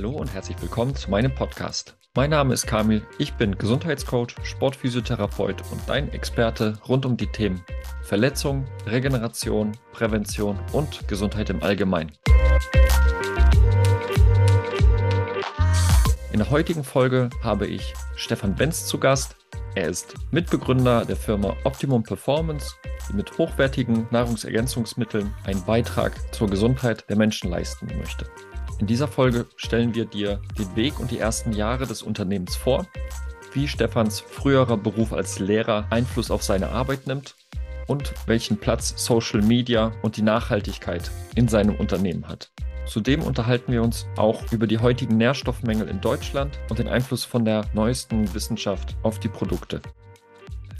Hallo und herzlich willkommen zu meinem Podcast. Mein Name ist Kamil, ich bin Gesundheitscoach, Sportphysiotherapeut und dein Experte rund um die Themen Verletzung, Regeneration, Prävention und Gesundheit im Allgemeinen. In der heutigen Folge habe ich Stefan Benz zu Gast. Er ist Mitbegründer der Firma Optimum Performance, die mit hochwertigen Nahrungsergänzungsmitteln einen Beitrag zur Gesundheit der Menschen leisten möchte. In dieser Folge stellen wir dir den Weg und die ersten Jahre des Unternehmens vor, wie Stefans früherer Beruf als Lehrer Einfluss auf seine Arbeit nimmt und welchen Platz Social Media und die Nachhaltigkeit in seinem Unternehmen hat. Zudem unterhalten wir uns auch über die heutigen Nährstoffmängel in Deutschland und den Einfluss von der neuesten Wissenschaft auf die Produkte.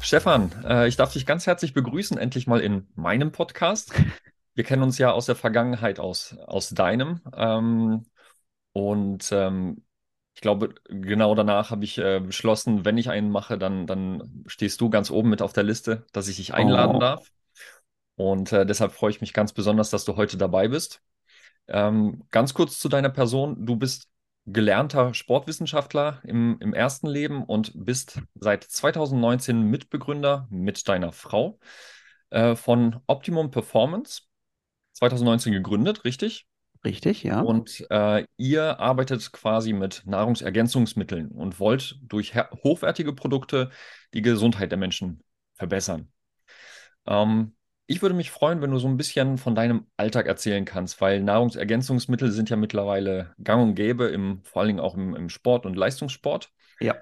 Stefan, äh, ich darf dich ganz herzlich begrüßen, endlich mal in meinem Podcast wir kennen uns ja aus der Vergangenheit aus, aus deinem. Ähm, und ähm, ich glaube, genau danach habe ich äh, beschlossen, wenn ich einen mache, dann, dann stehst du ganz oben mit auf der Liste, dass ich dich einladen oh. darf. Und äh, deshalb freue ich mich ganz besonders, dass du heute dabei bist. Ähm, ganz kurz zu deiner Person. Du bist gelernter Sportwissenschaftler im, im ersten Leben und bist seit 2019 Mitbegründer mit deiner Frau äh, von Optimum Performance. 2019 gegründet, richtig? Richtig, ja. Und äh, ihr arbeitet quasi mit Nahrungsergänzungsmitteln und wollt durch hochwertige Produkte die Gesundheit der Menschen verbessern. Ähm, ich würde mich freuen, wenn du so ein bisschen von deinem Alltag erzählen kannst, weil Nahrungsergänzungsmittel sind ja mittlerweile gang und gäbe, im, vor allen Dingen auch im, im Sport und Leistungssport. Ja.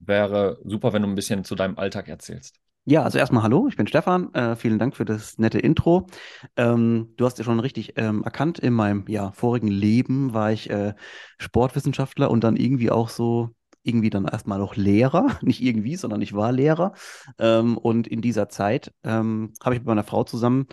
Wäre super, wenn du ein bisschen zu deinem Alltag erzählst. Ja, also erstmal hallo, ich bin Stefan. Äh, vielen Dank für das nette Intro. Ähm, du hast ja schon richtig ähm, erkannt, in meinem ja, vorigen Leben war ich äh, Sportwissenschaftler und dann irgendwie auch so, irgendwie dann erstmal noch Lehrer. Nicht irgendwie, sondern ich war Lehrer. Ähm, und in dieser Zeit ähm, habe ich mit meiner Frau zusammen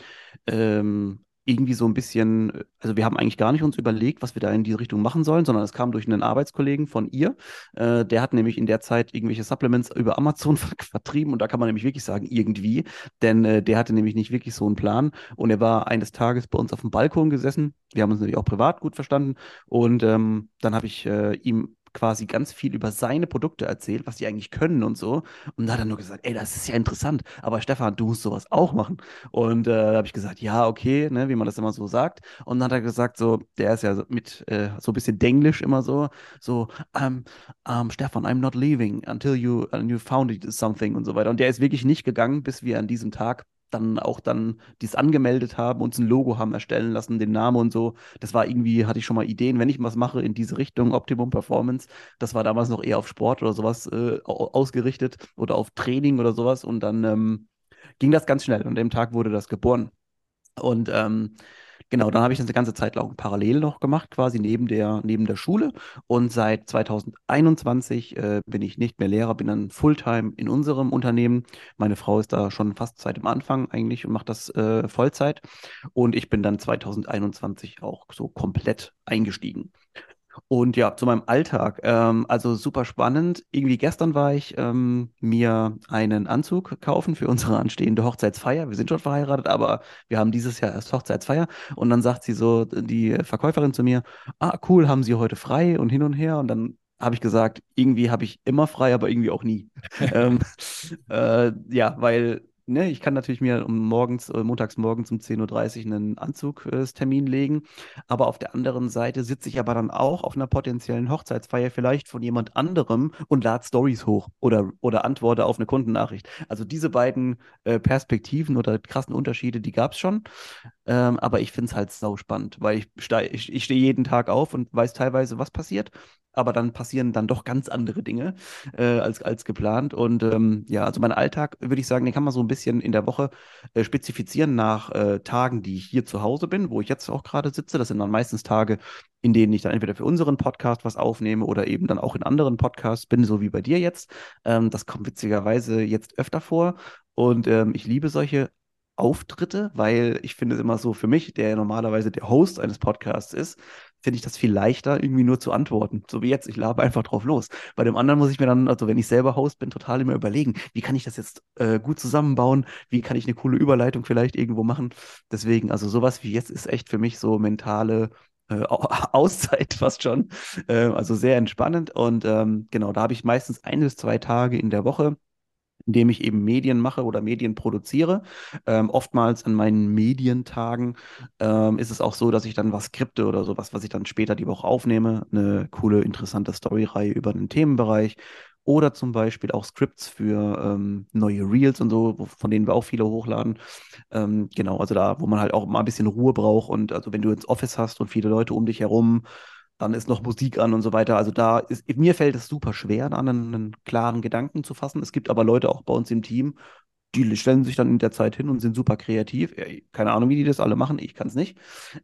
ähm, irgendwie so ein bisschen, also wir haben eigentlich gar nicht uns überlegt, was wir da in die Richtung machen sollen, sondern es kam durch einen Arbeitskollegen von ihr. Äh, der hat nämlich in der Zeit irgendwelche Supplements über Amazon vertrieben und da kann man nämlich wirklich sagen, irgendwie, denn äh, der hatte nämlich nicht wirklich so einen Plan und er war eines Tages bei uns auf dem Balkon gesessen. Wir haben uns natürlich auch privat gut verstanden und ähm, dann habe ich äh, ihm quasi ganz viel über seine Produkte erzählt, was die eigentlich können und so. Und da hat er nur gesagt, ey, das ist ja interessant, aber Stefan, du musst sowas auch machen. Und äh, da habe ich gesagt, ja, okay, ne, wie man das immer so sagt. Und dann hat er gesagt, so, der ist ja mit äh, so ein bisschen Denglisch immer so, so, um, um, Stefan, I'm not leaving until you, you found something und so weiter. Und der ist wirklich nicht gegangen, bis wir an diesem Tag dann auch dann dies angemeldet haben, uns ein Logo haben erstellen lassen, den Namen und so. Das war irgendwie, hatte ich schon mal Ideen, wenn ich was mache in diese Richtung, Optimum Performance. Das war damals noch eher auf Sport oder sowas äh, ausgerichtet oder auf Training oder sowas. Und dann ähm, ging das ganz schnell. Und an dem Tag wurde das geboren. Und ähm, Genau, dann habe ich das eine ganze Zeit lang parallel noch gemacht, quasi neben der, neben der Schule. Und seit 2021 äh, bin ich nicht mehr Lehrer, bin dann Fulltime in unserem Unternehmen. Meine Frau ist da schon fast seit dem Anfang eigentlich und macht das äh, Vollzeit. Und ich bin dann 2021 auch so komplett eingestiegen. Und ja, zu meinem Alltag. Ähm, also super spannend. Irgendwie gestern war ich ähm, mir einen Anzug kaufen für unsere anstehende Hochzeitsfeier. Wir sind schon verheiratet, aber wir haben dieses Jahr erst Hochzeitsfeier. Und dann sagt sie so, die Verkäuferin zu mir, ah, cool, haben Sie heute frei und hin und her. Und dann habe ich gesagt, irgendwie habe ich immer frei, aber irgendwie auch nie. ähm, äh, ja, weil ne, ich kann natürlich mir morgens, äh, montags morgens um 10.30 Uhr einen Anzugstermin legen. Aber auf der anderen Seite sitze ich aber dann auch auf einer potenziellen Hochzeitsfeier vielleicht von jemand anderem und lade Stories hoch oder, oder antworte auf eine Kundennachricht. Also diese beiden äh, Perspektiven oder krassen Unterschiede, die gab es schon. Ähm, aber ich finde es halt sau spannend, weil ich, ich, ich stehe jeden Tag auf und weiß teilweise, was passiert aber dann passieren dann doch ganz andere Dinge äh, als, als geplant. Und ähm, ja, also mein Alltag, würde ich sagen, den kann man so ein bisschen in der Woche äh, spezifizieren nach äh, Tagen, die ich hier zu Hause bin, wo ich jetzt auch gerade sitze. Das sind dann meistens Tage, in denen ich dann entweder für unseren Podcast was aufnehme oder eben dann auch in anderen Podcasts bin, so wie bei dir jetzt. Ähm, das kommt witzigerweise jetzt öfter vor. Und ähm, ich liebe solche Auftritte, weil ich finde es immer so für mich, der normalerweise der Host eines Podcasts ist, finde ich das viel leichter, irgendwie nur zu antworten. So wie jetzt, ich labe einfach drauf los. Bei dem anderen muss ich mir dann, also wenn ich selber Host bin, total immer überlegen, wie kann ich das jetzt äh, gut zusammenbauen, wie kann ich eine coole Überleitung vielleicht irgendwo machen. Deswegen, also sowas wie jetzt ist echt für mich so mentale äh, Auszeit fast schon. Äh, also sehr entspannend. Und ähm, genau, da habe ich meistens ein bis zwei Tage in der Woche, indem ich eben Medien mache oder Medien produziere. Ähm, oftmals an meinen Medientagen ähm, ist es auch so, dass ich dann was skripte oder sowas, was ich dann später die Woche aufnehme. Eine coole, interessante Storyreihe über einen Themenbereich. Oder zum Beispiel auch Scripts für ähm, neue Reels und so, von denen wir auch viele hochladen. Ähm, genau, also da, wo man halt auch mal ein bisschen Ruhe braucht. Und also wenn du ins Office hast und viele Leute um dich herum, dann ist noch Musik an und so weiter. Also da ist, mir fällt es super schwer, da einen, einen klaren Gedanken zu fassen. Es gibt aber Leute auch bei uns im Team, die stellen sich dann in der Zeit hin und sind super kreativ. Keine Ahnung, wie die das alle machen, ich kann es nicht.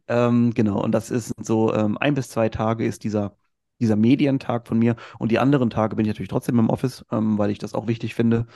Ähm, genau, und das ist so ähm, ein bis zwei Tage ist dieser, dieser Medientag von mir. Und die anderen Tage bin ich natürlich trotzdem im Office, ähm, weil ich das auch wichtig finde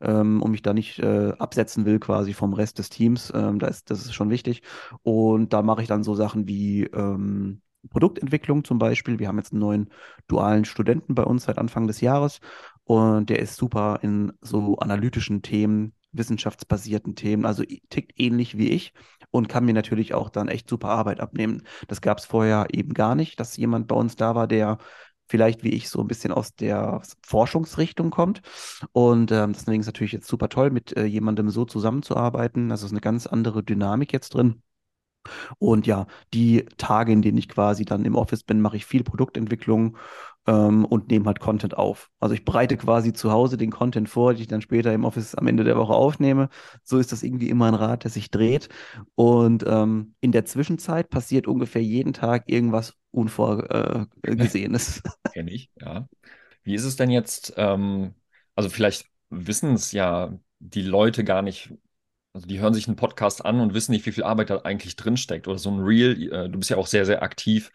ähm, und mich da nicht äh, absetzen will quasi vom Rest des Teams. Ähm, da ist, das ist schon wichtig. Und da mache ich dann so Sachen wie ähm, Produktentwicklung zum Beispiel. Wir haben jetzt einen neuen dualen Studenten bei uns seit Anfang des Jahres und der ist super in so analytischen Themen, wissenschaftsbasierten Themen, also tickt ähnlich wie ich und kann mir natürlich auch dann echt super Arbeit abnehmen. Das gab es vorher eben gar nicht, dass jemand bei uns da war, der vielleicht wie ich so ein bisschen aus der Forschungsrichtung kommt. Und ähm, deswegen ist natürlich jetzt super toll, mit äh, jemandem so zusammenzuarbeiten. Also ist eine ganz andere Dynamik jetzt drin. Und ja, die Tage, in denen ich quasi dann im Office bin, mache ich viel Produktentwicklung ähm, und nehme halt Content auf. Also ich bereite quasi zu Hause den Content vor, den ich dann später im Office am Ende der Woche aufnehme. So ist das irgendwie immer ein Rad, der sich dreht. Und ähm, in der Zwischenzeit passiert ungefähr jeden Tag irgendwas Unvorgesehenes. Äh, Kenne ich, ja. Wie ist es denn jetzt? Ähm, also vielleicht wissen es ja die Leute gar nicht, also die hören sich einen Podcast an und wissen nicht, wie viel Arbeit da eigentlich drinsteckt. Oder so ein Reel, äh, du bist ja auch sehr, sehr aktiv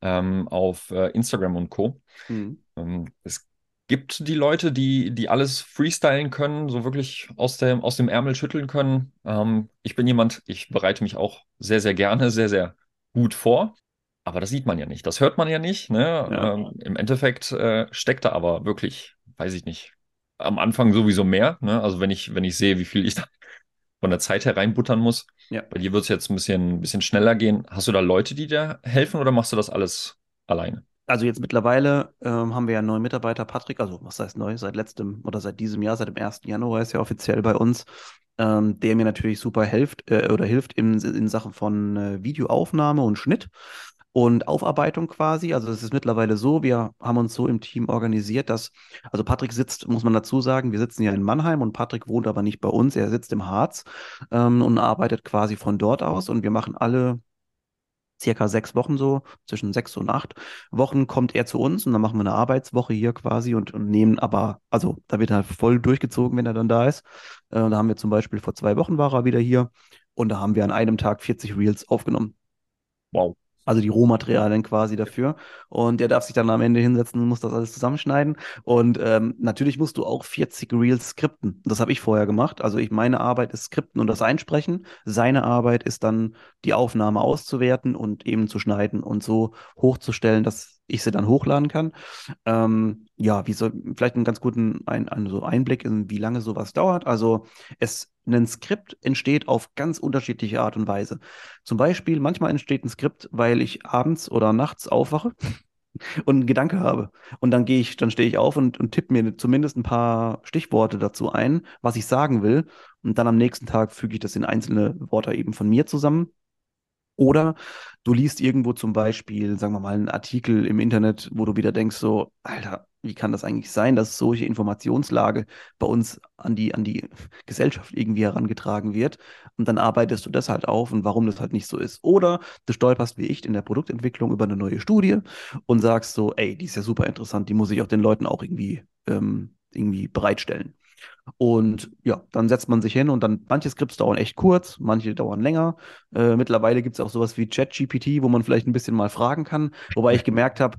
ähm, auf äh, Instagram und Co. Mhm. Ähm, es gibt die Leute, die, die alles freestylen können, so wirklich aus dem, aus dem Ärmel schütteln können. Ähm, ich bin jemand, ich bereite mich auch sehr, sehr gerne, sehr, sehr gut vor. Aber das sieht man ja nicht, das hört man ja nicht. Ne? Ja. Ähm, Im Endeffekt äh, steckt da aber wirklich, weiß ich nicht, am Anfang sowieso mehr. Ne? Also wenn ich, wenn ich sehe, wie viel ich da von der Zeit her reinbuttern muss. Ja. Bei dir wird es jetzt ein bisschen, ein bisschen schneller gehen. Hast du da Leute, die dir helfen oder machst du das alles alleine? Also jetzt mittlerweile ähm, haben wir ja einen neuen Mitarbeiter, Patrick, also was heißt neu, seit letztem oder seit diesem Jahr, seit dem 1. Januar ist er offiziell bei uns, ähm, der mir natürlich super hilft äh, oder hilft in, in Sachen von äh, Videoaufnahme und Schnitt und Aufarbeitung quasi. Also es ist mittlerweile so, wir haben uns so im Team organisiert, dass, also Patrick sitzt, muss man dazu sagen, wir sitzen ja in Mannheim und Patrick wohnt aber nicht bei uns, er sitzt im Harz ähm, und arbeitet quasi von dort aus und wir machen alle circa sechs Wochen so, zwischen sechs und acht Wochen kommt er zu uns und dann machen wir eine Arbeitswoche hier quasi und, und nehmen aber, also da wird er voll durchgezogen, wenn er dann da ist. Äh, da haben wir zum Beispiel vor zwei Wochen war er wieder hier und da haben wir an einem Tag 40 Reels aufgenommen. Wow also die Rohmaterialien quasi dafür. Und der darf sich dann am Ende hinsetzen und muss das alles zusammenschneiden. Und ähm, natürlich musst du auch 40 Reels skripten. Das habe ich vorher gemacht. Also ich, meine Arbeit ist skripten und das einsprechen. Seine Arbeit ist dann die Aufnahme auszuwerten und eben zu schneiden und so hochzustellen, dass ich sie dann hochladen kann. Ähm, ja, wie soll, vielleicht einen ganz guten ein, ein, so Einblick in, wie lange sowas dauert. Also es, ein Skript entsteht auf ganz unterschiedliche Art und Weise. Zum Beispiel, manchmal entsteht ein Skript, weil ich abends oder nachts aufwache und einen Gedanke habe. Und dann gehe ich, dann stehe ich auf und, und tippe mir zumindest ein paar Stichworte dazu ein, was ich sagen will. Und dann am nächsten Tag füge ich das in einzelne Worte eben von mir zusammen oder du liest irgendwo zum Beispiel, sagen wir mal, einen Artikel im Internet, wo du wieder denkst, so, Alter, wie kann das eigentlich sein, dass solche Informationslage bei uns an die, an die Gesellschaft irgendwie herangetragen wird? Und dann arbeitest du das halt auf und warum das halt nicht so ist. Oder du stolperst wie ich in der Produktentwicklung über eine neue Studie und sagst so, ey, die ist ja super interessant, die muss ich auch den Leuten auch irgendwie, ähm, irgendwie bereitstellen. Und ja, dann setzt man sich hin und dann, manche Skripts dauern echt kurz, manche dauern länger. Äh, mittlerweile gibt es auch sowas wie ChatGPT, wo man vielleicht ein bisschen mal fragen kann. Wobei ich gemerkt habe,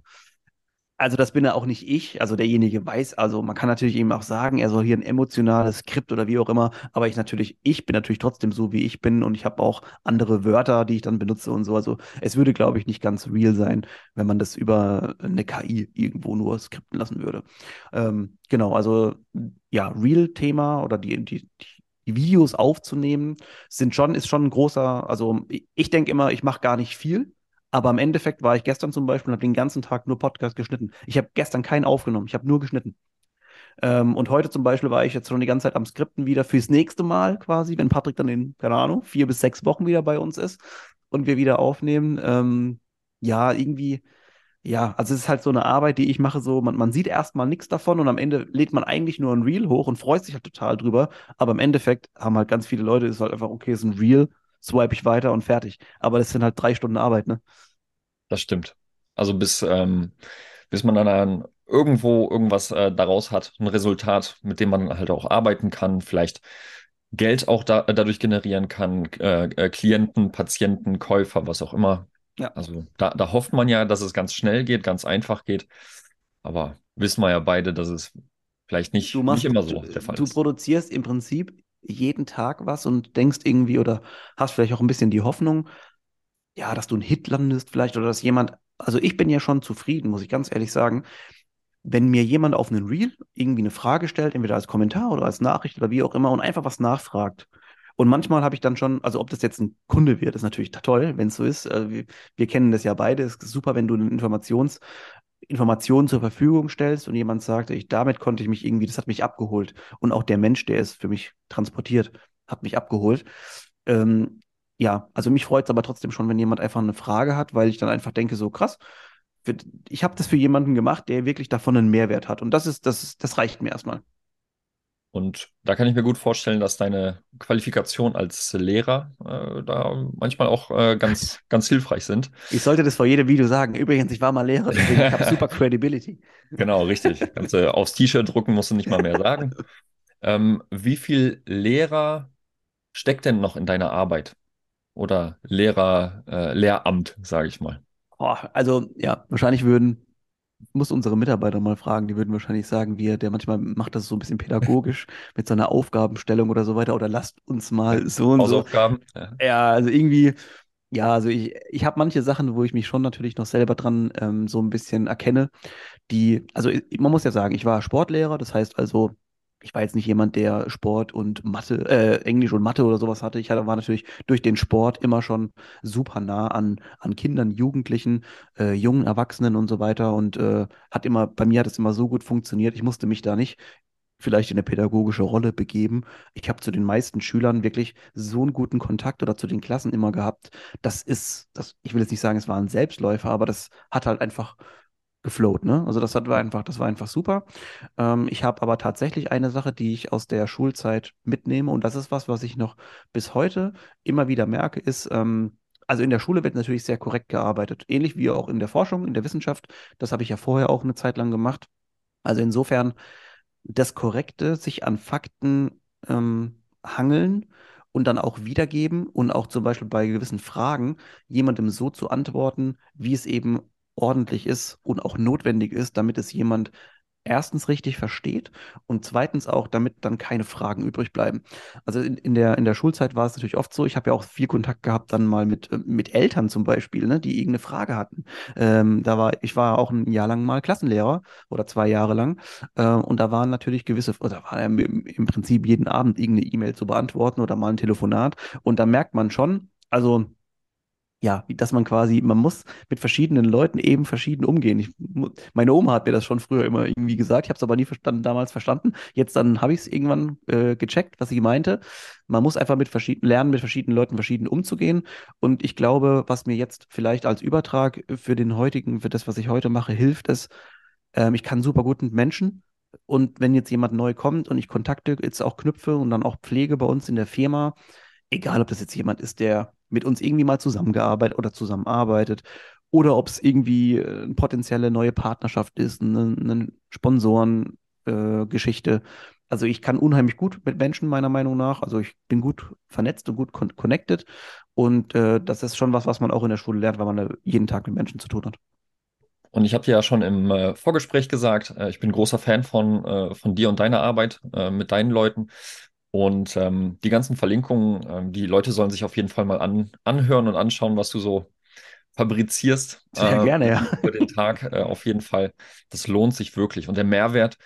also das bin ja auch nicht ich, also derjenige weiß, also man kann natürlich eben auch sagen, er soll hier ein emotionales Skript oder wie auch immer, aber ich natürlich, ich bin natürlich trotzdem so, wie ich bin. Und ich habe auch andere Wörter, die ich dann benutze und so. Also es würde, glaube ich, nicht ganz real sein, wenn man das über eine KI irgendwo nur skripten lassen würde. Ähm, genau, also ja, Real-Thema oder die, die, die Videos aufzunehmen, sind schon, ist schon ein großer, also ich denke immer, ich mache gar nicht viel, Aber im Endeffekt war ich gestern zum Beispiel und habe den ganzen Tag nur Podcast geschnitten. Ich habe gestern keinen aufgenommen, ich habe nur geschnitten. Ähm, und heute zum Beispiel war ich jetzt schon die ganze Zeit am Skripten wieder fürs nächste Mal quasi, wenn Patrick dann in, keine Ahnung, vier bis sechs Wochen wieder bei uns ist und wir wieder aufnehmen. Ähm, ja, irgendwie, ja, also es ist halt so eine Arbeit, die ich mache, so, man, man sieht erstmal nichts davon und am Ende lädt man eigentlich nur ein Reel hoch und freut sich halt total drüber. Aber im Endeffekt haben halt ganz viele Leute, ist halt einfach, okay, ist ein Reel, swipe ich weiter und fertig. Aber das sind halt drei Stunden Arbeit, ne? Das stimmt. Also bis, ähm, bis man dann irgendwo irgendwas äh, daraus hat, ein Resultat, mit dem man halt auch arbeiten kann, vielleicht Geld auch da, dadurch generieren kann, äh, äh, Klienten, Patienten, Käufer, was auch immer. Ja. Also da, da hofft man ja, dass es ganz schnell geht, ganz einfach geht. Aber wissen wir ja beide, dass es vielleicht nicht, Du machst, nicht immer so der Fall du ist. produzierst im Prinzip jeden Tag was und denkst irgendwie oder hast vielleicht auch ein bisschen die Hoffnung, ja, dass du einen Hit landest vielleicht oder dass jemand, also ich bin ja schon zufrieden, muss ich ganz ehrlich sagen, wenn mir jemand auf einen Reel irgendwie eine Frage stellt, entweder als Kommentar oder als Nachricht oder wie auch immer und einfach was nachfragt. Und manchmal habe ich dann schon, also ob das jetzt ein Kunde wird, ist natürlich toll, wenn es so ist. Äh, wir, wir kennen das ja beide. Es ist super, wenn du eine Informations, Informationen zur Verfügung stellst und jemand sagt, ich, damit konnte ich mich irgendwie, das hat mich abgeholt. Und auch der Mensch, der es für mich transportiert, hat mich abgeholt. Ähm, ja, also mich freut es aber trotzdem schon, wenn jemand einfach eine Frage hat, weil ich dann einfach denke, so krass, ich habe das für jemanden gemacht, der wirklich davon einen Mehrwert hat. Und das ist, das, ist- das reicht mir erstmal. Und da kann ich mir gut vorstellen, dass deine Qualifikation als Lehrer äh, da manchmal auch äh, ganz, ganz hilfreich sind. Ich sollte das vor jedem Video sagen. Übrigens, ich war mal Lehrer, deswegen ich habe super Credibility. Genau, richtig. Kannst du aufs T-Shirt drucken, musst du nicht mal mehr sagen. Ähm, wie viel Lehrer steckt denn noch in deiner Arbeit? Oder Lehrer, äh, Lehramt, sage ich mal. Oh, also, ja, wahrscheinlich würden, muss unsere Mitarbeiter mal fragen, die würden wahrscheinlich sagen, wir, der manchmal macht das so ein bisschen pädagogisch mit so einer Aufgabenstellung oder so weiter oder lasst uns mal so und so. Hausaufgaben? Ja. Ja, also irgendwie, ja, also ich, ich habe manche Sachen, wo ich mich schon natürlich noch selber dran ähm, so ein bisschen erkenne, die, also man muss ja sagen, ich war Sportlehrer, das heißt also, ich war jetzt nicht jemand, der Sport und Mathe, äh, Englisch und Mathe oder sowas hatte. Ich hatte, war natürlich durch den Sport immer schon super nah an, an Kindern, Jugendlichen, äh, jungen Erwachsenen und so weiter und äh, hat immer, bei mir hat es immer so gut funktioniert. Ich musste mich da nicht vielleicht in eine pädagogische Rolle begeben. Ich habe zu den meisten Schülern wirklich so einen guten Kontakt oder zu den Klassen immer gehabt. Das ist, das, ich will jetzt nicht sagen, es war ein Selbstläufer, aber das hat halt einfach geflowt, ne? Also das hat, war einfach, das war einfach super. Ähm, ich habe aber tatsächlich eine Sache, die ich aus der Schulzeit mitnehme und das ist was, was ich noch bis heute immer wieder merke, ist, ähm, also in der Schule wird natürlich sehr korrekt gearbeitet, ähnlich wie auch in der Forschung, in der Wissenschaft. Das habe ich ja vorher auch eine Zeit lang gemacht. Also insofern das Korrekte, sich an Fakten ähm, hangeln und dann auch wiedergeben und auch zum Beispiel bei gewissen Fragen jemandem so zu antworten, wie es eben ordentlich ist und auch notwendig ist, damit es jemand erstens richtig versteht und zweitens auch, damit dann keine Fragen übrig bleiben. Also in, in der, in der Schulzeit war es natürlich oft so, ich habe ja auch viel Kontakt gehabt dann mal mit, äh, mit Eltern zum Beispiel, ne, die irgendeine Frage hatten. Ähm, da war, ich war auch ein Jahr lang mal Klassenlehrer oder zwei Jahre lang äh, und da waren natürlich gewisse, oder war im, im Prinzip jeden Abend irgendeine E-Mail zu beantworten oder mal ein Telefonat und da merkt man schon, also ja, dass man quasi, man muss mit verschiedenen Leuten eben verschieden umgehen. Ich, meine Oma hat mir das schon früher immer irgendwie gesagt, ich habe es aber nie verstanden, damals verstanden. Jetzt dann habe ich es irgendwann äh, gecheckt, was sie meinte. Man muss einfach mit verschiedenen lernen, mit verschiedenen Leuten verschieden umzugehen. Und ich glaube, was mir jetzt vielleicht als Übertrag für den heutigen, für das, was ich heute mache, hilft, ist, ähm, ich kann super gut mit Menschen. Und wenn jetzt jemand neu kommt und ich Kontakte jetzt auch knüpfe und dann auch pflege bei uns in der Firma, egal ob das jetzt jemand ist, der mit uns irgendwie mal zusammengearbeitet oder zusammenarbeitet, oder ob es irgendwie äh, eine potenzielle neue Partnerschaft ist, eine, eine Sponsoren-Geschichte. Äh, also ich kann unheimlich gut mit Menschen, meiner Meinung nach. Also ich bin gut vernetzt und gut con connected. Und äh, das ist schon was, was man auch in der Schule lernt, weil man da jeden Tag mit Menschen zu tun hat. Und ich habe dir ja schon im äh, Vorgespräch gesagt, äh, ich bin großer Fan von, äh, von dir und deiner Arbeit äh, mit deinen Leuten. Und ähm, die ganzen Verlinkungen, ähm, die Leute sollen sich auf jeden Fall mal an, anhören und anschauen, was du so fabrizierst Sehr äh, gerne, ja. über den Tag. Äh, auf jeden Fall. Das lohnt sich wirklich. Und der Mehrwert,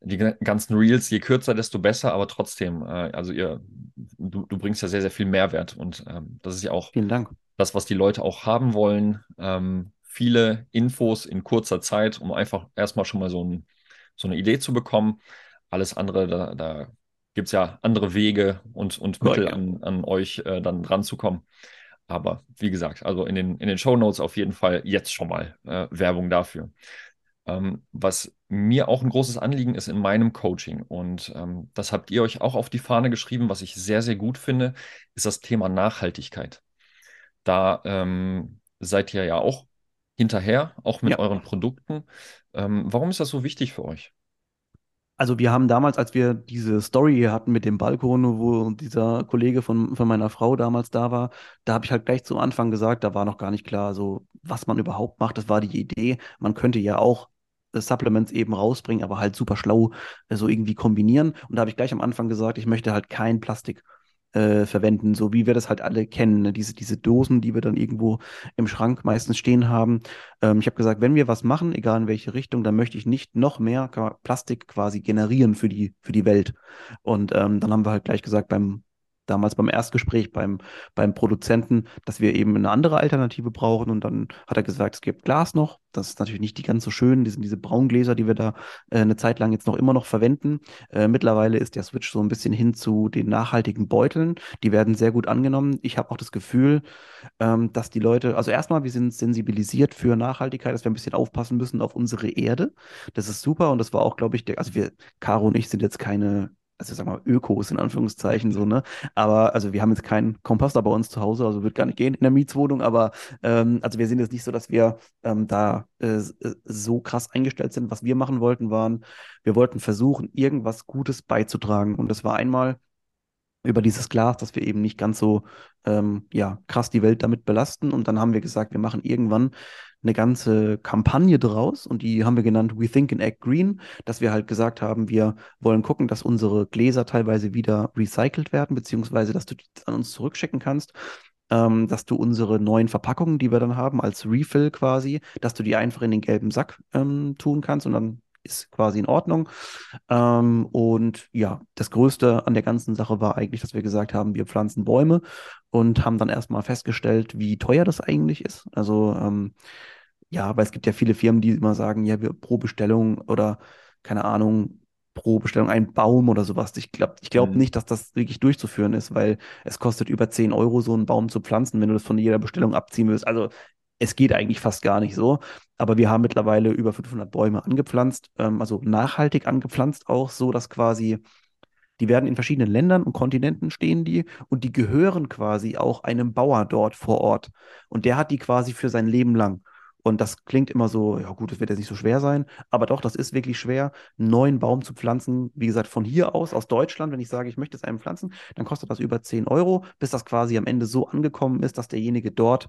die ga- ganzen Reels, je kürzer, desto besser, aber trotzdem, äh, also ihr, du, du bringst ja sehr, sehr viel Mehrwert. Und ähm, das ist ja auch Vielen Dank. das, was die Leute auch haben wollen. Ähm, viele Infos in kurzer Zeit, um einfach erstmal schon mal so, ein, so eine Idee zu bekommen. Alles andere, da, da gibt es ja andere Wege und, und Mittel ja. an, an euch äh, dann ranzukommen. Aber wie gesagt, also in den, in den Show Notes auf jeden Fall jetzt schon mal äh, Werbung dafür. Ähm, was mir auch ein großes Anliegen ist in meinem Coaching, und ähm, das habt ihr euch auch auf die Fahne geschrieben, was ich sehr, sehr gut finde, ist das Thema Nachhaltigkeit. Da ähm, seid ihr ja auch hinterher, auch mit ja. euren Produkten. Ähm, warum ist das so wichtig für euch? Also wir haben damals, als wir diese Story hatten mit dem Balkon, wo dieser Kollege von, von meiner Frau damals da war, da habe ich halt gleich zu Anfang gesagt, da war noch gar nicht klar, so was man überhaupt macht. Das war die Idee. Man könnte ja auch äh, Supplements eben rausbringen, aber halt super schlau äh, so irgendwie kombinieren. Und da habe ich gleich am Anfang gesagt, ich möchte halt kein Plastik äh, verwenden, so wie wir das halt alle kennen. Ne? Diese, diese Dosen, die wir dann irgendwo im Schrank meistens stehen haben. Ähm, ich habe gesagt, wenn wir was machen, egal in welche Richtung, dann möchte ich nicht noch mehr Plastik quasi generieren für die, für die Welt. Und ähm, dann haben wir halt gleich gesagt, beim damals beim Erstgespräch beim, beim Produzenten, dass wir eben eine andere Alternative brauchen. Und dann hat er gesagt, es gibt Glas noch. Das ist natürlich nicht die ganz so schön. Die sind diese Braungläser, die wir da äh, eine Zeit lang jetzt noch immer noch verwenden. Äh, mittlerweile ist der Switch so ein bisschen hin zu den nachhaltigen Beuteln. Die werden sehr gut angenommen. Ich habe auch das Gefühl, ähm, dass die Leute, also erstmal, wir sind sensibilisiert für Nachhaltigkeit, dass wir ein bisschen aufpassen müssen auf unsere Erde. Das ist super und das war auch, glaube ich, der, also wir, Caro und ich sind jetzt keine also sag mal, Ökos in Anführungszeichen so, ne? Aber also wir haben jetzt keinen Komposter bei uns zu Hause, also wird gar nicht gehen in der Mietswohnung, aber ähm, also wir sind jetzt nicht so, dass wir ähm, da äh, äh, so krass eingestellt sind. Was wir machen wollten, waren, wir wollten versuchen, irgendwas Gutes beizutragen. Und das war einmal über dieses Glas, dass wir eben nicht ganz so ähm, ja, krass die Welt damit belasten. Und dann haben wir gesagt, wir machen irgendwann eine ganze Kampagne draus und die haben wir genannt We Think and Act Green, dass wir halt gesagt haben, wir wollen gucken, dass unsere Gläser teilweise wieder recycelt werden, beziehungsweise dass du die an uns zurückschicken kannst. Ähm, dass du unsere neuen Verpackungen, die wir dann haben, als Refill quasi, dass du die einfach in den gelben Sack ähm, tun kannst und dann ist quasi in Ordnung. Ähm, und ja, das Größte an der ganzen Sache war eigentlich, dass wir gesagt haben, wir pflanzen Bäume und haben dann erstmal festgestellt, wie teuer das eigentlich ist. Also ähm, ja, weil es gibt ja viele Firmen, die immer sagen, ja, wir pro Bestellung oder keine Ahnung, pro Bestellung ein Baum oder sowas. Ich glaube ich glaub mhm. nicht, dass das wirklich durchzuführen ist, weil es kostet über 10 Euro, so einen Baum zu pflanzen, wenn du das von jeder Bestellung abziehen willst. Also es geht eigentlich fast gar nicht so. Aber wir haben mittlerweile über 500 Bäume angepflanzt, ähm, also nachhaltig angepflanzt auch, so dass quasi die werden in verschiedenen Ländern und Kontinenten stehen die und die gehören quasi auch einem Bauer dort vor Ort. Und der hat die quasi für sein Leben lang. Und das klingt immer so, ja gut, das wird jetzt nicht so schwer sein, aber doch, das ist wirklich schwer, einen neuen Baum zu pflanzen. Wie gesagt, von hier aus, aus Deutschland, wenn ich sage, ich möchte es einem pflanzen, dann kostet das über 10 Euro, bis das quasi am Ende so angekommen ist, dass derjenige dort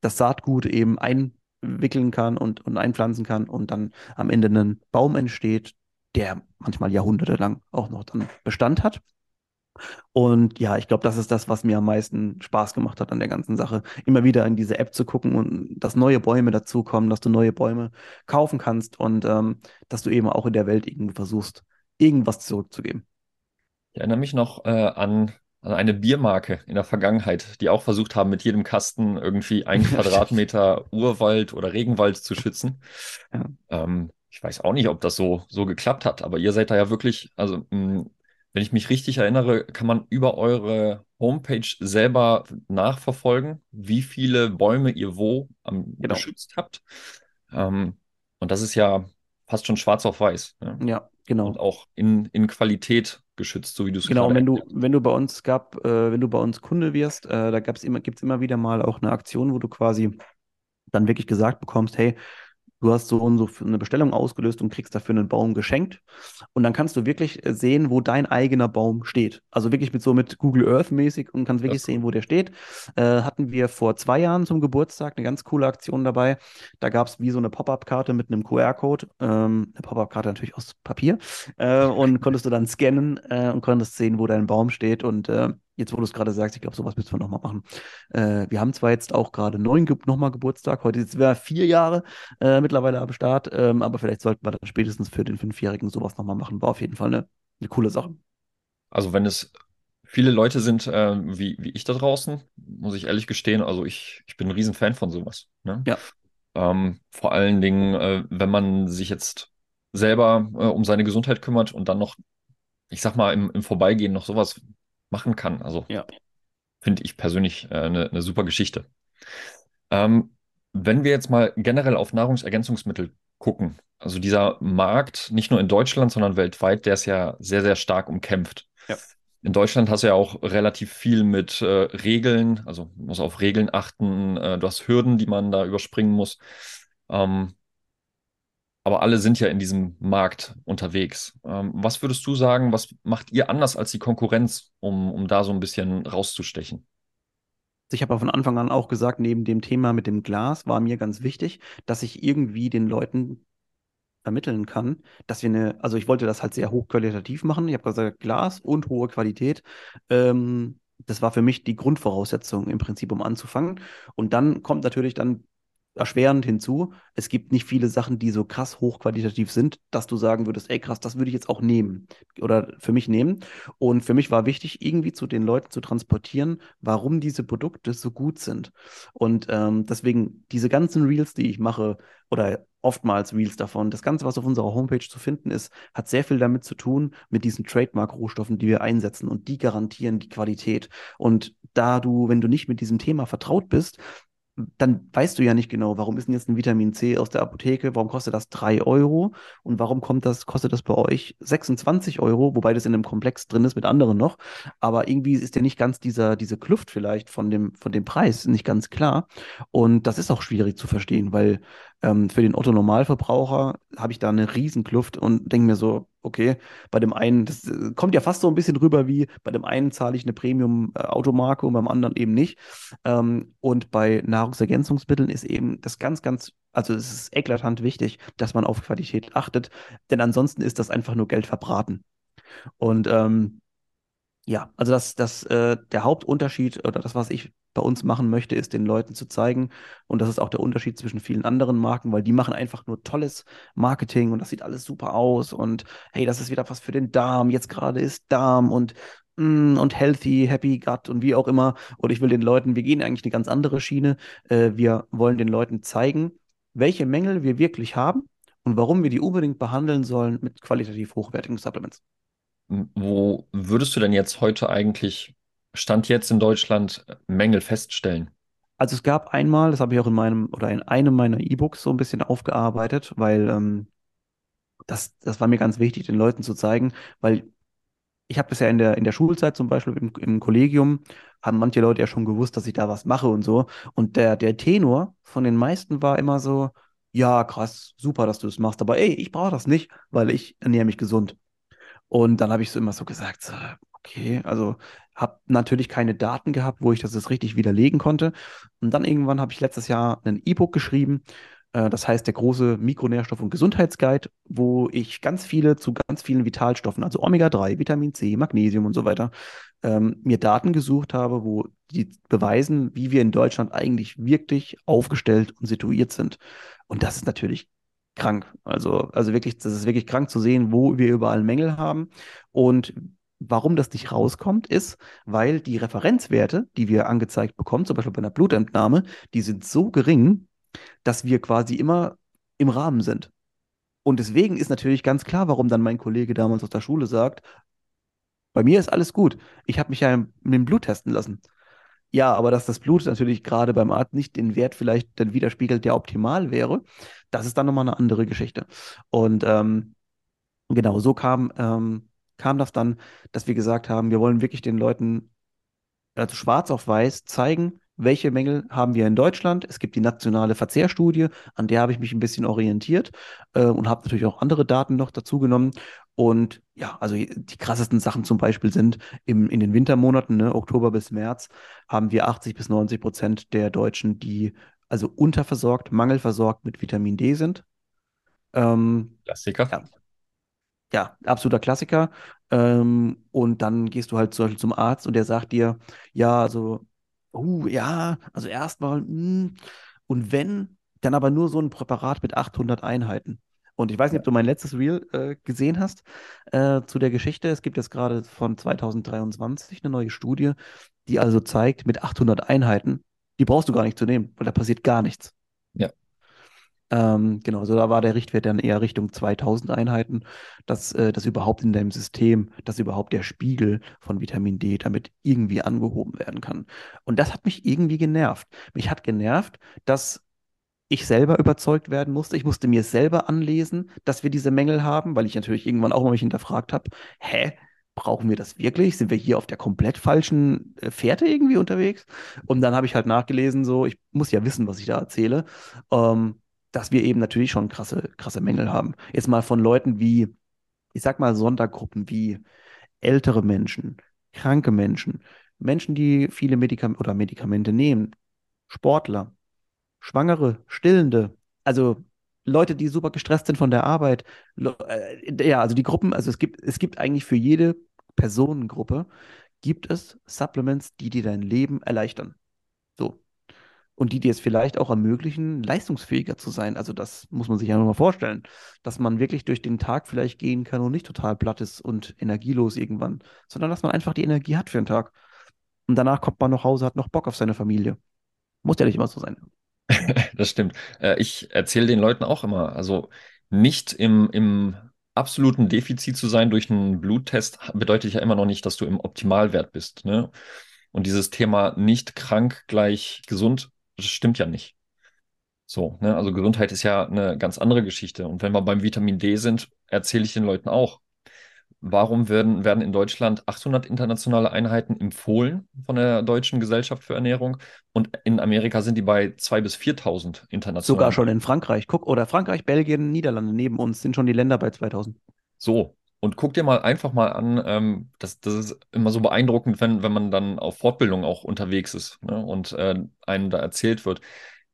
das Saatgut eben einwickeln kann und, und einpflanzen kann und dann am Ende ein Baum entsteht, der manchmal jahrhundertelang auch noch dann Bestand hat. Und ja, ich glaube, das ist das, was mir am meisten Spaß gemacht hat an der ganzen Sache. Immer wieder in diese App zu gucken und dass neue Bäume dazukommen, dass du neue Bäume kaufen kannst und ähm, dass du eben auch in der Welt irgendwie versuchst, irgendwas zurückzugeben. Ich erinnere mich noch äh, an eine Biermarke in der Vergangenheit, die auch versucht haben, mit jedem Kasten irgendwie einen Quadratmeter Urwald oder Regenwald zu schützen. Ja. Ähm, ich weiß auch nicht, ob das so, so geklappt hat, aber ihr seid da ja wirklich, also mh, hm, wenn ich mich richtig erinnere, kann man über eure Homepage selber nachverfolgen, wie viele Bäume ihr wo am, genau. geschützt habt. Ähm, und das ist ja fast schon schwarz auf weiß. Ne? Ja, genau. Und auch in, in Qualität geschützt, so wie du es Genau, wenn du, wenn du bei uns gab, äh, wenn du bei uns Kunde wirst, äh, da gab's immer, gibt es immer wieder mal auch eine Aktion, wo du quasi dann wirklich gesagt bekommst, hey, Du hast so und so eine Bestellung ausgelöst und kriegst dafür einen Baum geschenkt. Und dann kannst du wirklich äh, sehen, wo dein eigener Baum steht. Also wirklich mit so mit Google Earth mäßig und kannst wirklich sehen, wo der steht. Äh, hatten wir vor zwei Jahren zum Geburtstag eine ganz coole Aktion dabei. Da gab es wie so eine Pop-up-Karte mit einem QR-Code. Ähm, eine Pop-up-Karte natürlich aus Papier. Äh, und konntest du dann scannen äh, und konntest sehen, wo dein Baum steht. Und äh, jetzt, wo du es gerade sagst, ich glaube, sowas müssen wir nochmal machen. Äh, wir haben zwar jetzt auch gerade neun Ge nochmal Geburtstag, heute sind wir vier Jahre äh, mittlerweile am Start, ähm, aber vielleicht sollten wir dann spätestens für den Fünfjährigen sowas nochmal machen. War auf jeden Fall eine, eine coole Sache. Also wenn es viele Leute sind, äh, wie, wie ich da draußen, muss ich ehrlich gestehen. Also ich, ich bin ein Riesenfan von sowas. Ne? Ja. Ähm, vor allen Dingen, äh, wenn man sich jetzt selber äh, um seine Gesundheit kümmert und dann noch, ich sag mal, im, im Vorbeigehen noch sowas machen kann. Also Ja. finde ich persönlich äh, eine, eine super Geschichte. Ähm, wenn wir jetzt mal generell auf Nahrungsergänzungsmittel gucken, also dieser Markt, nicht nur in Deutschland, sondern weltweit, der ist ja sehr, sehr stark umkämpft. Ja. In Deutschland hast du ja auch relativ viel mit äh, Regeln, also muss auf Regeln achten, äh, du hast Hürden, die man da überspringen muss. Ähm, aber alle sind ja in diesem Markt unterwegs. Ähm, was würdest du sagen, was macht ihr anders als die Konkurrenz, um, um da so ein bisschen rauszustechen? Ich habe von Anfang an auch gesagt, neben dem Thema mit dem Glas war mir ganz wichtig, dass ich irgendwie den Leuten vermitteln kann, dass wir eine, also ich wollte das halt sehr hochqualitativ machen. Ich habe gesagt, Glas und hohe Qualität. Ähm, das war für mich die Grundvoraussetzung im Prinzip, um anzufangen. Und dann kommt natürlich dann erschwerend hinzu, es gibt nicht viele Sachen, die so krass hochqualitativ sind, dass du sagen würdest, ey krass, das würde ich jetzt auch nehmen oder für mich nehmen. Und für mich war wichtig, irgendwie zu den Leuten zu transportieren, warum diese Produkte so gut sind. Und ähm, deswegen diese ganzen Reels, die ich mache, oder oftmals Reels davon, das Ganze, was auf unserer Homepage zu finden ist, hat sehr viel damit zu tun, mit diesen Trademark-Rohstoffen, die wir einsetzen und die garantieren die Qualität. Und da du, wenn du nicht mit diesem Thema vertraut bist, dann weißt du ja nicht genau, warum ist denn jetzt ein Vitamin C aus der Apotheke, warum kostet das 3 Euro und warum kommt das, kostet das bei euch 26 Euro, wobei das in einem Komplex drin ist mit anderen noch. Aber irgendwie ist ja nicht ganz dieser, diese Kluft vielleicht von dem, von dem Preis nicht ganz klar. Und das ist auch schwierig zu verstehen, weil ähm, für den Otto Normalverbraucher habe ich da eine Riesenkluft und denke mir so, okay, bei dem einen, das äh, kommt ja fast so ein bisschen rüber wie, bei dem einen zahle ich eine Premium-Automarke und beim anderen eben nicht. Ähm, und bei Nahrungsergänzungsmitteln ist eben das ganz, ganz, also es ist eklatant wichtig, dass man auf Qualität achtet, denn ansonsten ist das einfach nur Geld verbraten. Und ähm, ja, also das, das, äh, der Hauptunterschied oder das, was ich bei uns machen möchte, ist den Leuten zu zeigen, und das ist auch der Unterschied zwischen vielen anderen Marken, weil die machen einfach nur tolles Marketing und das sieht alles super aus und hey, das ist wieder was für den Darm, jetzt gerade ist Darm und mm, und healthy, happy gut und wie auch immer. Und ich will den Leuten, wir gehen eigentlich eine ganz andere Schiene. Äh, wir wollen den Leuten zeigen, welche Mängel wir wirklich haben und warum wir die unbedingt behandeln sollen mit qualitativ hochwertigen Supplements. Wo würdest du denn jetzt heute eigentlich, Stand jetzt in Deutschland, Mängel feststellen? Also es gab einmal, das habe ich auch in meinem oder in einem meiner E-Books so ein bisschen aufgearbeitet, weil ähm, das, das war mir ganz wichtig, den Leuten zu zeigen, weil ich habe ja in der, in der Schulzeit zum Beispiel im, im Kollegium, haben manche Leute ja schon gewusst, dass ich da was mache und so. Und der, der Tenor von den meisten war immer so, ja, krass, super, dass du das machst, aber ey, ich brauche das nicht, weil ich ernähre mich gesund. Und dann habe ich so immer so gesagt, so, okay, also habe natürlich keine Daten gehabt, wo ich das jetzt richtig widerlegen konnte. Und dann irgendwann habe ich letztes Jahr ein E-Book geschrieben, äh, das heißt der große Mikronährstoff- und Gesundheitsguide, wo ich ganz viele zu ganz vielen Vitalstoffen, also Omega-3, Vitamin C, Magnesium und so weiter, ähm, mir Daten gesucht habe, wo die beweisen, wie wir in Deutschland eigentlich wirklich aufgestellt und situiert sind. Und das ist natürlich krank. Also, also wirklich, das ist wirklich krank zu sehen, wo wir überall Mängel haben. Und warum das nicht rauskommt, ist, weil die Referenzwerte, die wir angezeigt bekommen, zum Beispiel bei einer Blutentnahme, die sind so gering, dass wir quasi immer im Rahmen sind. Und deswegen ist natürlich ganz klar, warum dann mein Kollege damals aus der Schule sagt, bei mir ist alles gut. Ich habe mich ja mit dem Blut testen lassen. Ja, aber dass das Blut natürlich gerade beim Arzt nicht den Wert vielleicht dann widerspiegelt, der optimal wäre, das ist dann nochmal eine andere Geschichte. Und ähm, genau, so kam, ähm, kam das dann, dass wir gesagt haben, wir wollen wirklich den Leuten, also schwarz auf weiß, zeigen, welche Mängel haben wir in Deutschland. Es gibt die nationale Verzehrstudie, an der habe ich mich ein bisschen orientiert äh, und habe natürlich auch andere Daten noch dazu genommen. Und ja, also die krassesten Sachen zum Beispiel sind im, in den Wintermonaten, ne, Oktober bis März, haben wir 80 bis 90 Prozent der Deutschen, die also unterversorgt, mangelversorgt mit Vitamin D sind. Ähm, Klassiker. ja, ja, absoluter Klassiker. Ähm, und dann gehst du halt zum Beispiel zum Arzt und der sagt dir, ja, also, uh, ja, also erstmal, mm, und wenn, dann aber nur so ein Präparat mit 800 Einheiten. Und ich weiß nicht, ob du mein letztes Reel äh, gesehen hast äh, zu der Geschichte. Es gibt jetzt gerade von 2023 eine neue Studie, die also zeigt, mit 800 Einheiten, die brauchst du gar nicht zu nehmen, weil da passiert gar nichts. Ja. Ähm, genau, so da war der Richtwert dann eher Richtung 2000 Einheiten, dass äh, das überhaupt in deinem System, dass überhaupt der Spiegel von Vitamin D damit irgendwie angehoben werden kann. Und das hat mich irgendwie genervt. Mich hat genervt, dass ich selber überzeugt werden musste. Ich musste mir selber anlesen, dass wir diese Mängel haben, weil ich natürlich irgendwann auch mal mich hinterfragt habe, hä, brauchen wir das wirklich? Sind wir hier auf der komplett falschen äh, Fährte irgendwie unterwegs? Und dann habe ich halt nachgelesen, so, ich muss ja wissen, was ich da erzähle, ähm, dass wir eben natürlich schon krasse, krasse Mängel haben. Jetzt mal von Leuten wie, ich sag mal, Sondergruppen wie ältere Menschen, kranke Menschen, Menschen, die viele Medikamente oder Medikamente nehmen, Sportler, Schwangere, Stillende, also Leute, die super gestresst sind von der Arbeit. Äh, ja, also die Gruppen, also es gibt, es gibt eigentlich für jede Personengruppe gibt es Supplements, die dir dein Leben erleichtern. So. Und die dir es vielleicht auch ermöglichen, leistungsfähiger zu sein. Also das muss man sich ja nochmal vorstellen, dass man wirklich durch den Tag vielleicht gehen kann und nicht total platt ist und energielos irgendwann, sondern dass man einfach die Energie hat für den Tag. Und danach kommt man nach Hause, hat noch Bock auf seine Familie. Muss ja nicht immer so sein. Das stimmt. Äh, ich erzähle den Leuten auch immer, also nicht im, im absoluten Defizit zu sein durch einen Bluttest bedeutet ja immer noch nicht, dass du im Optimalwert bist. Ne? Und dieses Thema nicht krank gleich gesund, das stimmt ja nicht. So, ne? Also Gesundheit ist ja eine ganz andere Geschichte. Und wenn wir beim Vitamin D sind, erzähle ich den Leuten auch, warum werden, werden in Deutschland 800 internationale Einheiten empfohlen von der Deutschen Gesellschaft für Ernährung und in Amerika sind die bei 2.000 bis 4.000 international. Sogar schon in Frankreich. Guck, oder Frankreich, Belgien, Niederlande neben uns sind schon die Länder bei 2000. So, und guck dir mal einfach mal an, ähm, das, das ist immer so beeindruckend, wenn, wenn man dann auf Fortbildung auch unterwegs ist ne, und äh, einem da erzählt wird,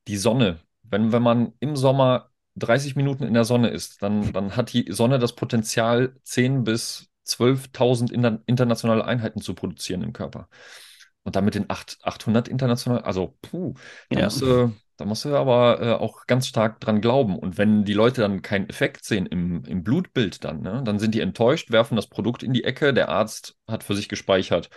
die Sonne, wenn, wenn man im Sommer 30 Minuten in der Sonne ist, dann, dann hat die Sonne das Potenzial, 10.000 bis 12.000 inter internationale Einheiten zu produzieren im Körper. Und damit in 8, 800 international, also puh, da, ja. musst, du, da musst du aber äh, auch ganz stark dran glauben. Und wenn die Leute dann keinen Effekt sehen im, im Blutbild dann, ne, dann sind die enttäuscht, werfen das Produkt in die Ecke, der Arzt hat für sich gespeichert,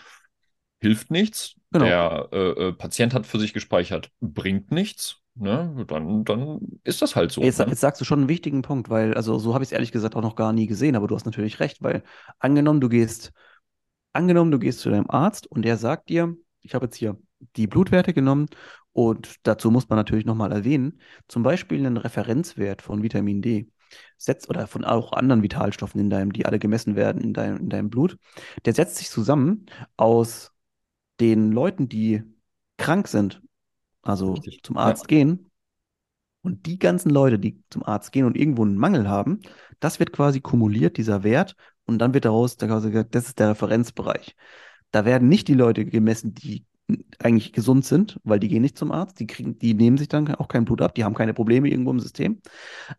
hilft nichts, genau. der äh, äh Patient hat für sich gespeichert, bringt nichts ne, dann, dann ist das halt so. Jetzt, ne? jetzt sagst du schon einen wichtigen Punkt, weil, also so habe ich es ehrlich gesagt auch noch gar nie gesehen, aber du hast natürlich recht, weil angenommen, du gehst, angenommen, du gehst zu deinem Arzt und der sagt dir, ich habe jetzt hier die Blutwerte genommen und dazu muss man natürlich nochmal erwähnen, zum Beispiel einen Referenzwert von Vitamin D setzt oder von auch anderen Vitalstoffen in deinem, die alle gemessen werden in deinem, in deinem Blut, der setzt sich zusammen aus den Leuten, die krank sind also Richtig. zum Arzt ja. gehen. Und die ganzen Leute, die zum Arzt gehen und irgendwo einen Mangel haben, das wird quasi kumuliert, dieser Wert, und dann wird daraus, das ist der Referenzbereich. Da werden nicht die Leute gemessen, die eigentlich gesund sind, weil die gehen nicht zum Arzt, die kriegen, die nehmen sich dann auch kein Blut ab, die haben keine Probleme irgendwo im System.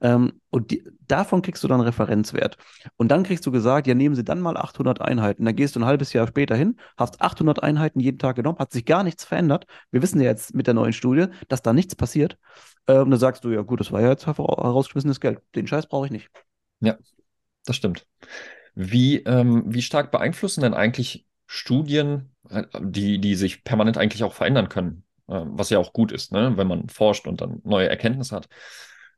Ähm, und die, davon kriegst du dann Referenzwert. Und dann kriegst du gesagt, ja, nehmen Sie dann mal 800 Einheiten. Dann gehst du ein halbes Jahr später hin, hast 800 Einheiten jeden Tag genommen, hat sich gar nichts verändert. Wir wissen ja jetzt mit der neuen Studie, dass da nichts passiert. Äh, und dann sagst du, ja gut, das war ja jetzt herausgeschmissenes Geld. Den Scheiß brauche ich nicht. Ja, das stimmt. Wie, ähm, wie stark beeinflussen denn eigentlich Studien, die, die sich permanent eigentlich auch verändern können, äh, was ja auch gut ist, ne? wenn man forscht und dann neue Erkenntnisse hat.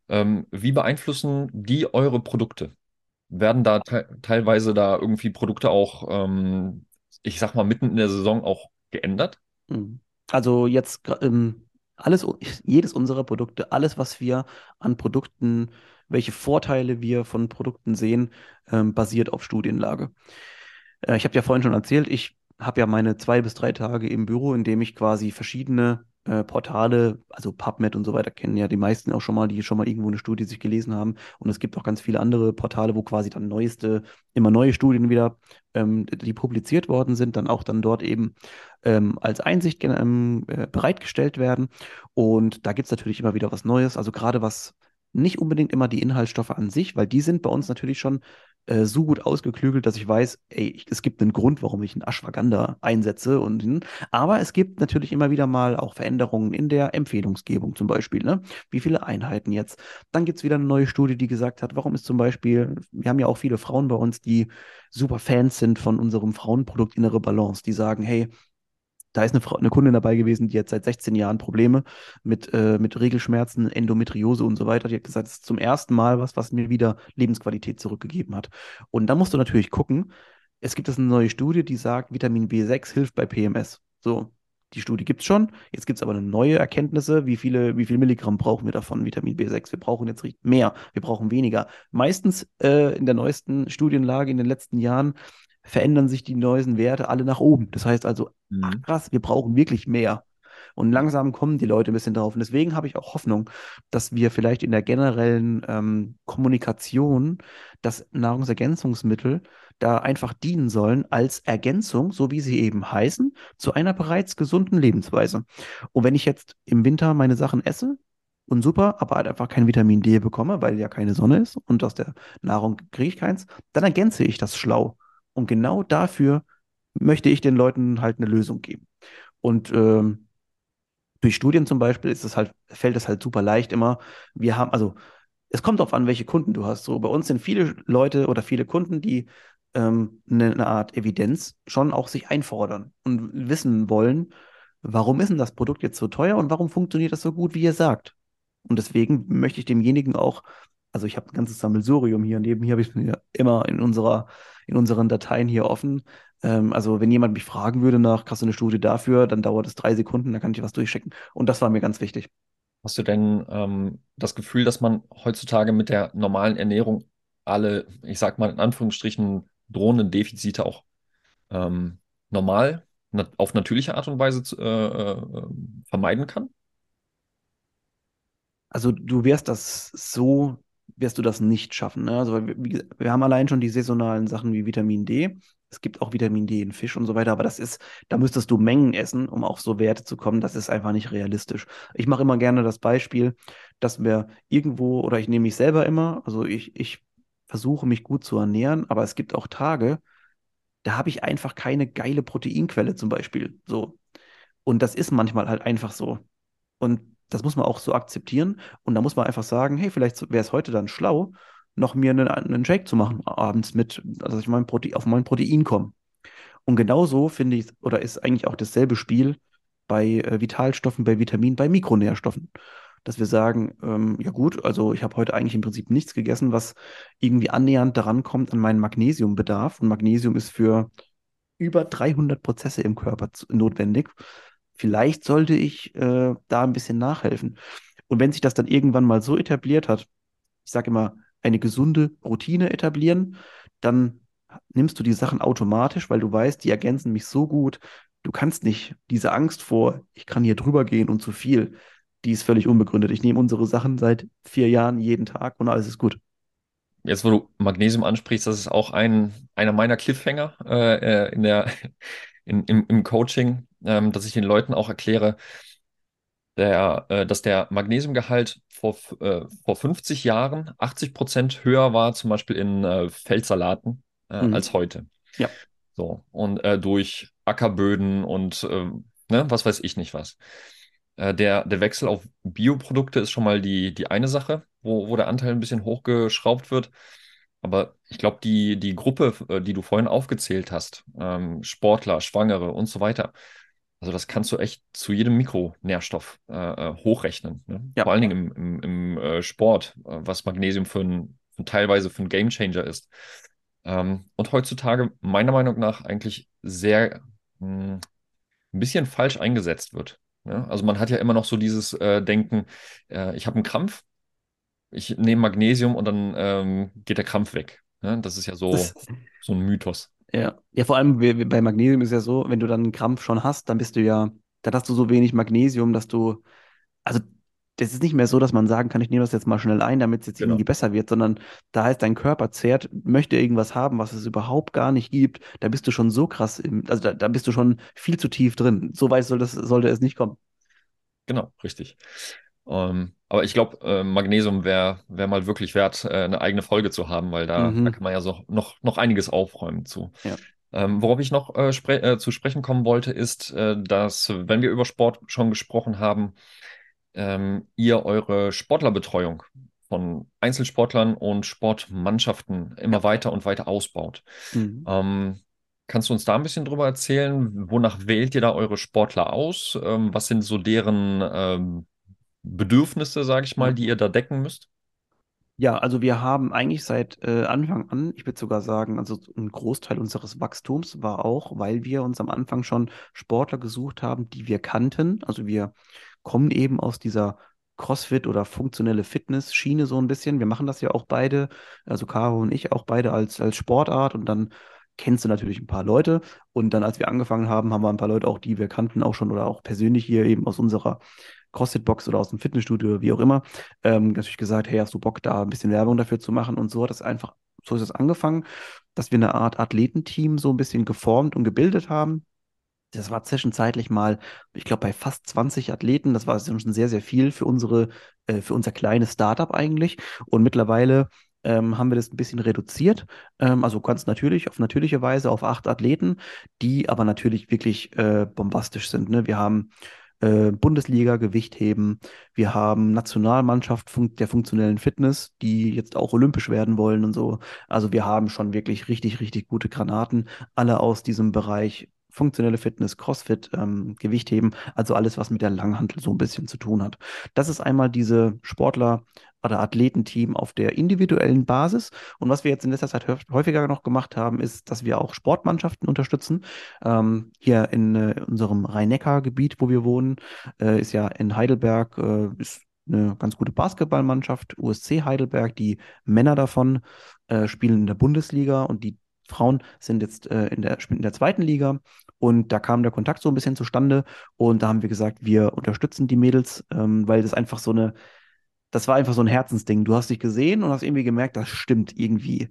Ähm, wie beeinflussen die eure Produkte? Werden da te teilweise da irgendwie Produkte auch, ähm, ich sag mal, mitten in der Saison auch geändert? Hm. Also jetzt ähm, alles, jedes unserer Produkte, alles, was wir an Produkten, welche Vorteile wir von Produkten sehen, ähm, basiert auf Studienlage. Äh, ich habe ja vorhin schon erzählt, ich habe ja meine zwei bis drei Tage im Büro, in dem ich quasi verschiedene äh, Portale, also PubMed und so weiter, kennen ja die meisten auch schon mal, die schon mal irgendwo eine Studie sich gelesen haben. Und es gibt auch ganz viele andere Portale, wo quasi dann neueste, immer neue Studien wieder, ähm, die publiziert worden sind, dann auch dann dort eben ähm, als Einsicht ähm, äh, bereitgestellt werden. Und da gibt es natürlich immer wieder was Neues. Also gerade was nicht unbedingt immer die Inhaltsstoffe an sich, weil die sind bei uns natürlich schon äh, so gut ausgeklügelt, dass ich weiß, ey, ich, es gibt einen Grund, warum ich einen Ashwagandha einsetze. Und, aber es gibt natürlich immer wieder mal auch Veränderungen in der Empfehlungsgebung zum Beispiel. Ne? Wie viele Einheiten jetzt? Dann gibt es wieder eine neue Studie, die gesagt hat, warum ist zum Beispiel, wir haben ja auch viele Frauen bei uns, die super Fans sind von unserem Frauenprodukt Innere Balance, die sagen, hey, da ist eine, Frau, eine Kundin dabei gewesen, die hat seit 16 Jahren Probleme mit, äh, mit Regelschmerzen, Endometriose und so weiter. Die hat gesagt, es ist zum ersten Mal was, was mir wieder Lebensqualität zurückgegeben hat. Und da musst du natürlich gucken, es gibt jetzt eine neue Studie, die sagt, Vitamin B6 hilft bei PMS. So, die Studie gibt es schon. Jetzt gibt es aber neue Erkenntnisse, wie viele, wie viel Milligramm brauchen wir davon, Vitamin B6. Wir brauchen jetzt mehr, wir brauchen weniger. Meistens äh, in der neuesten Studienlage in den letzten Jahren verändern sich die neuesten Werte alle nach oben. Das heißt also, mhm. ach krass, wir brauchen wirklich mehr. Und langsam kommen die Leute ein bisschen drauf. Und deswegen habe ich auch Hoffnung, dass wir vielleicht in der generellen ähm, Kommunikation das Nahrungsergänzungsmittel da einfach dienen sollen als Ergänzung, so wie sie eben heißen, zu einer bereits gesunden Lebensweise. Und wenn ich jetzt im Winter meine Sachen esse, und super, aber halt einfach kein Vitamin D bekomme, weil ja keine Sonne ist und aus der Nahrung kriege ich keins, dann ergänze ich das schlau. Und genau dafür möchte ich den Leuten halt eine Lösung geben. Und ähm, durch Studien zum Beispiel ist es halt, fällt es halt super leicht immer. Wir haben, also es kommt darauf an, welche Kunden du hast. So, bei uns sind viele Leute oder viele Kunden, die ähm, eine, eine Art Evidenz schon auch sich einfordern und wissen wollen, warum ist denn das Produkt jetzt so teuer und warum funktioniert das so gut, wie ihr sagt. Und deswegen möchte ich demjenigen auch, also ich habe ein ganzes Sammelsurium hier, neben hier habe ich mir immer in unserer, in unseren Dateien hier offen. Ähm, also wenn jemand mich fragen würde nach, hast du eine Studie dafür, dann dauert es drei Sekunden, dann kann ich was durchschicken. Und das war mir ganz wichtig. Hast du denn ähm, das Gefühl, dass man heutzutage mit der normalen Ernährung alle, ich sag mal in Anführungsstrichen, drohenden Defizite auch ähm, normal, na auf natürliche Art und Weise zu, äh, äh, vermeiden kann? Also du wirst das so, wirst du das nicht schaffen. Ne? Also wir, wir haben allein schon die saisonalen Sachen wie Vitamin D. Es gibt auch Vitamin D in Fisch und so weiter, aber das ist, da müsstest du Mengen essen, um auf so Werte zu kommen. Das ist einfach nicht realistisch. Ich mache immer gerne das Beispiel, dass wir irgendwo, oder ich nehme mich selber immer, also ich, ich versuche mich gut zu ernähren, aber es gibt auch Tage, da habe ich einfach keine geile Proteinquelle zum Beispiel. So. Und das ist manchmal halt einfach so. Und das muss man auch so akzeptieren. Und da muss man einfach sagen, hey, vielleicht wäre es heute dann schlau, noch mir einen, einen Shake zu machen abends mit, also ich mein Protein, auf mein Protein komme. Und genauso finde ich, oder ist eigentlich auch dasselbe Spiel bei äh, Vitalstoffen, bei Vitaminen, bei Mikronährstoffen. Dass wir sagen, ähm, ja gut, also ich habe heute eigentlich im Prinzip nichts gegessen, was irgendwie annähernd daran kommt an meinen Magnesiumbedarf. Und Magnesium ist für über 300 Prozesse im Körper notwendig. Vielleicht sollte ich äh, da ein bisschen nachhelfen. Und wenn sich das dann irgendwann mal so etabliert hat, ich sage immer, eine gesunde Routine etablieren, dann nimmst du die Sachen automatisch, weil du weißt, die ergänzen mich so gut. Du kannst nicht diese Angst vor, ich kann hier drüber gehen und zu viel, die ist völlig unbegründet. Ich nehme unsere Sachen seit vier Jahren jeden Tag und alles ist gut. Jetzt, wo du Magnesium ansprichst, das ist auch ein, einer meiner Cliffhanger äh, äh in der, in, im, im Coaching, ähm, dass ich den Leuten auch erkläre, der, äh, dass der Magnesiumgehalt vor, äh, vor 50 Jahren 80 Prozent höher war, zum Beispiel in äh, Feldsalaten, äh, mhm. als heute. Ja. So, und äh, durch Ackerböden und äh, ne, was weiß ich nicht was. Äh, der, der Wechsel auf Bioprodukte ist schon mal die, die eine Sache, wo, wo der Anteil ein bisschen hochgeschraubt wird. Aber ich glaube, die, die Gruppe, die du vorhin aufgezählt hast, ähm, Sportler, Schwangere und so weiter, also das kannst du echt zu jedem Mikronährstoff äh, äh hochrechnen. Ne? Ja. Vor allen Dingen im, im, im äh, Sport, äh, was Magnesium für ein, für teilweise für ein Gamechanger ist. Ähm, und heutzutage meiner Meinung nach eigentlich sehr mh, hm, ein bisschen falsch eingesetzt wird. Ne? Also man hat ja immer noch so dieses äh, Denken, äh, ich habe einen Krampf, ich nehme Magnesium und dann ähm, geht der Krampf weg. Ne? Das ist ja so, so ein Mythos. Ja, ja, vor allem bei Magnesium ist ja so, wenn du dann einen Krampf schon hast, dann bist du ja, dann hast du so wenig Magnesium, dass du, also das ist nicht mehr so, dass man sagen kann, ich nehme das jetzt mal schnell ein, damit es jetzt genau. irgendwie besser wird, sondern da heißt dein Körper zehrt, möchte irgendwas haben, was es überhaupt gar nicht gibt, da bist du schon so krass, im, also da, da bist du schon viel zu tief drin. So weit soll das, sollte es nicht kommen. Genau, richtig. Ähm, aber ich glaube, äh, Magnesium wäre wär mal wirklich wert, äh, eine eigene Folge zu haben, weil da, mhm. da kann man ja so noch, noch einiges aufräumen zu. Ja. Ähm, worauf ich noch äh, spre äh, zu sprechen kommen wollte, ist, äh, dass, wenn wir über Sport schon gesprochen haben, ähm, ihr eure Sportlerbetreuung von Einzelsportlern und Sportmannschaften immer ja. weiter und weiter ausbaut. Mhm. Ähm, Kannst du uns da ein bisschen drüber erzählen? Wonach wählt ihr da eure Sportler aus? Ähm, was sind so deren ähm, Bedürfnisse, sage ich mal, die ihr da decken müsst? Ja, also wir haben eigentlich seit äh, Anfang an, ich würde sogar sagen, also ein Großteil unseres Wachstums war auch, weil wir uns am Anfang schon Sportler gesucht haben, die wir kannten. Also wir kommen eben aus dieser CrossFit oder funktionelle Fitness-Schiene so ein bisschen. Wir machen das ja auch beide, also Caro und ich auch beide als, als Sportart und dann kennst du natürlich ein paar Leute. Und dann, als wir angefangen haben, haben wir ein paar Leute auch, die wir kannten, auch schon oder auch persönlich hier eben aus unserer CrossFit-Box oder aus dem Fitnessstudio wie auch immer, ähm, natürlich gesagt, hey, hast du Bock, da ein bisschen Werbung dafür zu machen? Und so hat es einfach, so ist es angefangen, dass wir eine Art Athletenteam so ein bisschen geformt und gebildet haben. Das war zwischenzeitlich mal, ich glaube, bei fast 20 Athleten. Das war schon sehr, sehr viel für unsere, äh, für unser kleines Startup eigentlich. Und mittlerweile ähm, haben wir das ein bisschen reduziert. Ähm, also ganz natürlich, auf natürliche Weise auf acht Athleten, die aber natürlich wirklich äh, bombastisch sind. Ne? Wir haben äh, Bundesliga Gewichtheben, wir haben Nationalmannschaft fun der funktionellen Fitness, die jetzt auch olympisch werden wollen und so. Also wir haben schon wirklich richtig, richtig gute Granaten, alle aus diesem Bereich funktionelle Fitness, CrossFit, ähm, Gewichtheben, also alles, was mit der Langhantel so ein bisschen zu tun hat. Das ist einmal diese Sportler- oder Athletenteam auf der individuellen Basis. Und was wir jetzt in letzter Zeit häufiger noch gemacht haben, ist, dass wir auch Sportmannschaften unterstützen. Ähm, hier in äh, unserem Rhein-Neckar-Gebiet, wo wir wohnen, äh, ist ja in Heidelberg, äh, ist eine ganz gute Basketballmannschaft, USC Heidelberg. Die Männer davon äh, spielen in der Bundesliga und die Frauen sind jetzt äh, in der, in der zweiten Liga. Und da kam der Kontakt so ein bisschen zustande. Und da haben wir gesagt, wir unterstützen die Mädels, ähm, weil das einfach so eine, das war einfach so ein Herzensding. Du hast dich gesehen und hast irgendwie gemerkt, das stimmt irgendwie.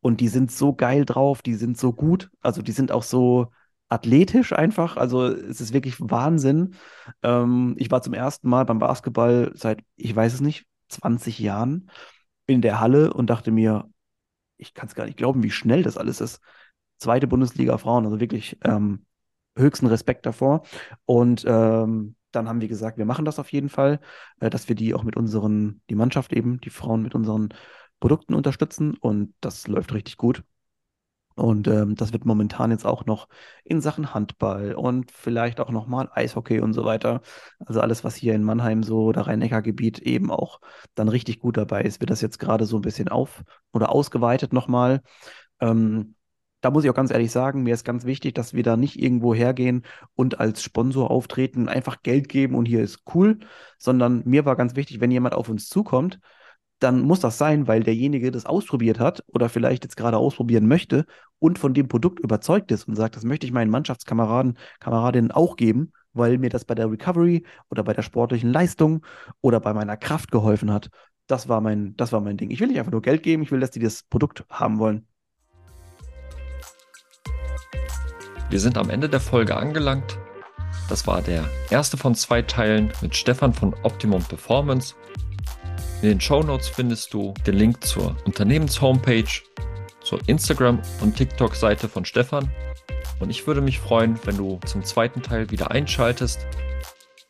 Und die sind so geil drauf, die sind so gut. Also die sind auch so athletisch einfach. Also es ist wirklich Wahnsinn. Ähm, ich war zum ersten Mal beim Basketball seit, ich weiß es nicht, 20 Jahren in der Halle und dachte mir, ich kann es gar nicht glauben, wie schnell das alles ist. Zweite Bundesliga Frauen, also wirklich ähm, höchsten Respekt davor. Und ähm, dann haben wir gesagt, wir machen das auf jeden Fall, äh, dass wir die auch mit unseren, die Mannschaft eben, die Frauen mit unseren Produkten unterstützen. Und das läuft richtig gut. Und ähm, das wird momentan jetzt auch noch in Sachen Handball und vielleicht auch nochmal Eishockey und so weiter. Also alles, was hier in Mannheim so oder Rhein-Neckar-Gebiet eben auch dann richtig gut dabei ist, wird das jetzt gerade so ein bisschen auf oder ausgeweitet nochmal. Ähm, da muss ich auch ganz ehrlich sagen, mir ist ganz wichtig, dass wir da nicht irgendwo hergehen und als Sponsor auftreten, einfach Geld geben und hier ist cool, sondern mir war ganz wichtig, wenn jemand auf uns zukommt, dann muss das sein, weil derjenige das ausprobiert hat oder vielleicht jetzt gerade ausprobieren möchte und von dem Produkt überzeugt ist und sagt, das möchte ich meinen Mannschaftskameraden, Kameradinnen auch geben, weil mir das bei der Recovery oder bei der sportlichen Leistung oder bei meiner Kraft geholfen hat. Das war mein, das war mein Ding. Ich will nicht einfach nur Geld geben, ich will, dass die das Produkt haben wollen. Wir sind am Ende der Folge angelangt. Das war der erste von zwei Teilen mit Stefan von Optimum Performance. In den Show Notes findest du den Link zur Unternehmenshomepage, zur Instagram- und TikTok-Seite von Stefan. Und ich würde mich freuen, wenn du zum zweiten Teil wieder einschaltest.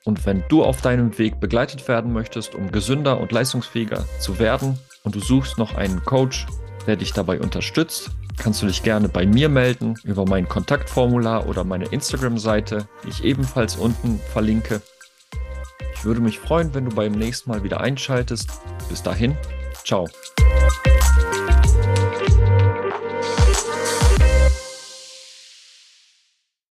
Und wenn du auf deinem Weg begleitet werden möchtest, um gesünder und leistungsfähiger zu werden und du suchst noch einen Coach, der dich dabei unterstützt, kannst du dich gerne bei mir melden über mein Kontaktformular oder meine Instagram-Seite, die ich ebenfalls unten verlinke. Ich würde mich freuen, wenn du beim nächsten Mal wieder einschaltest. Bis dahin, ciao.